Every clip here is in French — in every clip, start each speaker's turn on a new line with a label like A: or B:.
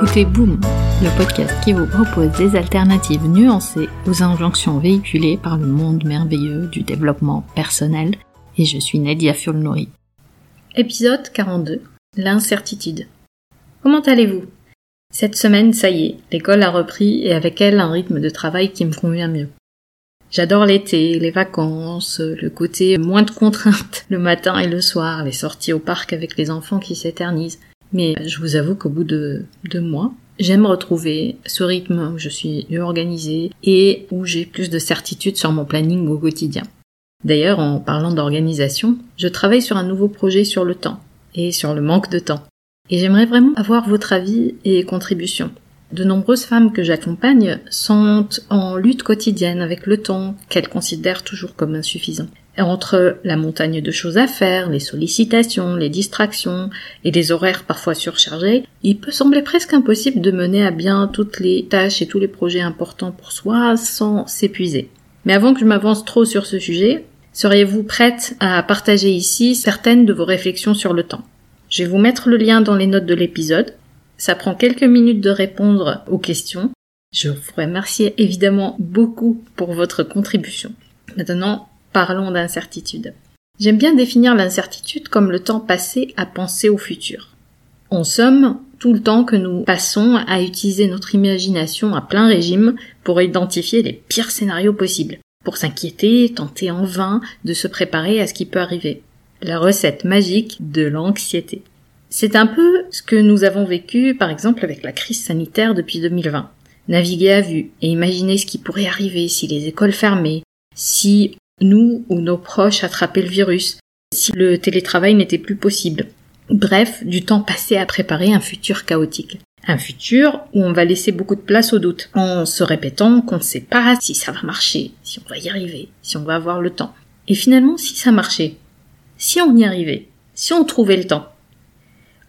A: écoutez Boom, le podcast qui vous propose des alternatives nuancées aux injonctions véhiculées par le monde merveilleux du développement personnel. Et je suis Nadia Fulnori. Épisode 42. L'incertitude. Comment allez-vous? Cette semaine, ça y est, l'école a repris et avec elle un rythme de travail qui me convient mieux. J'adore l'été, les vacances, le côté moins de contraintes le matin et le soir, les sorties au parc avec les enfants qui s'éternisent. Mais je vous avoue qu'au bout de deux mois, j'aime retrouver ce rythme où je suis mieux organisée et où j'ai plus de certitude sur mon planning au quotidien. D'ailleurs, en parlant d'organisation, je travaille sur un nouveau projet sur le temps et sur le manque de temps. Et j'aimerais vraiment avoir votre avis et contribution. De nombreuses femmes que j'accompagne sont en lutte quotidienne avec le temps qu'elles considèrent toujours comme insuffisant. Entre la montagne de choses à faire, les sollicitations, les distractions et les horaires parfois surchargés, il peut sembler presque impossible de mener à bien toutes les tâches et tous les projets importants pour soi sans s'épuiser. Mais avant que je m'avance trop sur ce sujet, seriez-vous prête à partager ici certaines de vos réflexions sur le temps? Je vais vous mettre le lien dans les notes de l'épisode ça prend quelques minutes de répondre aux questions. Je vous remercie évidemment beaucoup pour votre contribution. Maintenant, parlons d'incertitude. J'aime bien définir l'incertitude comme le temps passé à penser au futur. En somme, tout le temps que nous passons à utiliser notre imagination à plein régime pour identifier les pires scénarios possibles, pour s'inquiéter, tenter en vain de se préparer à ce qui peut arriver. La recette magique de l'anxiété. C'est un peu ce que nous avons vécu, par exemple, avec la crise sanitaire depuis 2020. Naviguer à vue et imaginer ce qui pourrait arriver si les écoles fermaient, si nous ou nos proches attrapaient le virus, si le télétravail n'était plus possible. Bref, du temps passé à préparer un futur chaotique. Un futur où on va laisser beaucoup de place au doute, en se répétant qu'on ne sait pas si ça va marcher, si on va y arriver, si on va avoir le temps. Et finalement, si ça marchait, si on y arrivait, si on trouvait le temps,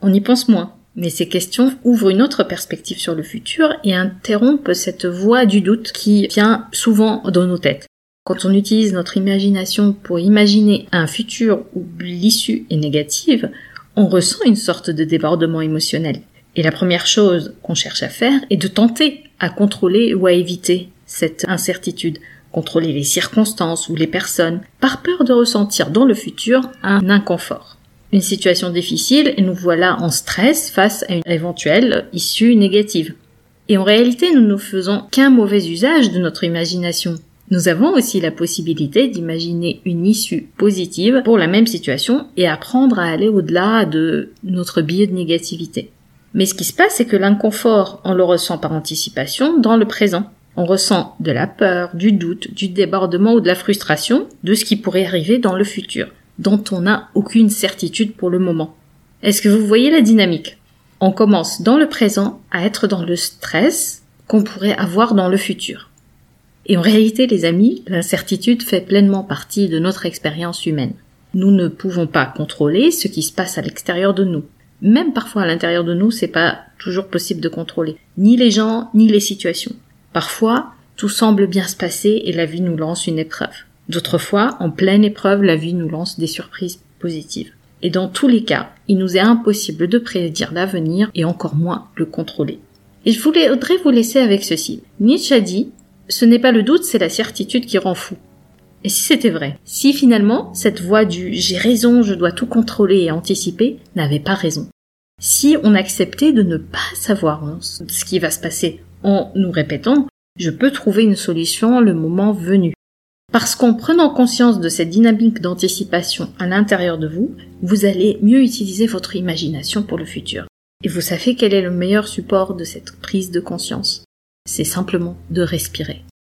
A: on y pense moins, mais ces questions ouvrent une autre perspective sur le futur et interrompent cette voix du doute qui vient souvent dans nos têtes. Quand on utilise notre imagination pour imaginer un futur où l'issue est négative, on ressent une sorte de débordement émotionnel. Et la première chose qu'on cherche à faire est de tenter à contrôler ou à éviter cette incertitude, contrôler les circonstances ou les personnes, par peur de ressentir dans le futur un inconfort une situation difficile et nous voilà en stress face à une éventuelle issue négative. Et en réalité, nous ne faisons qu'un mauvais usage de notre imagination. Nous avons aussi la possibilité d'imaginer une issue positive pour la même situation et apprendre à aller au-delà de notre biais de négativité. Mais ce qui se passe, c'est que l'inconfort, on le ressent par anticipation dans le présent. On ressent de la peur, du doute, du débordement ou de la frustration de ce qui pourrait arriver dans le futur dont on n'a aucune certitude pour le moment. Est-ce que vous voyez la dynamique? On commence dans le présent à être dans le stress qu'on pourrait avoir dans le futur. Et en réalité, les amis, l'incertitude fait pleinement partie de notre expérience humaine. Nous ne pouvons pas contrôler ce qui se passe à l'extérieur de nous. Même parfois à l'intérieur de nous, c'est pas toujours possible de contrôler. Ni les gens, ni les situations. Parfois, tout semble bien se passer et la vie nous lance une épreuve. D'autres fois, en pleine épreuve, la vie nous lance des surprises positives. Et dans tous les cas, il nous est impossible de prédire l'avenir et encore moins le contrôler. Et je voudrais vous laisser avec ceci. Nietzsche a dit, ce n'est pas le doute, c'est la certitude qui rend fou. Et si c'était vrai? Si finalement, cette voix du j'ai raison, je dois tout contrôler et anticiper n'avait pas raison? Si on acceptait de ne pas savoir hein, ce qui va se passer en nous répétant je peux trouver une solution le moment venu. Parce qu'en prenant conscience de cette dynamique d'anticipation à l'intérieur de vous, vous allez mieux utiliser votre imagination pour le futur. Et vous savez quel est le meilleur support de cette prise de conscience? C'est simplement de respirer.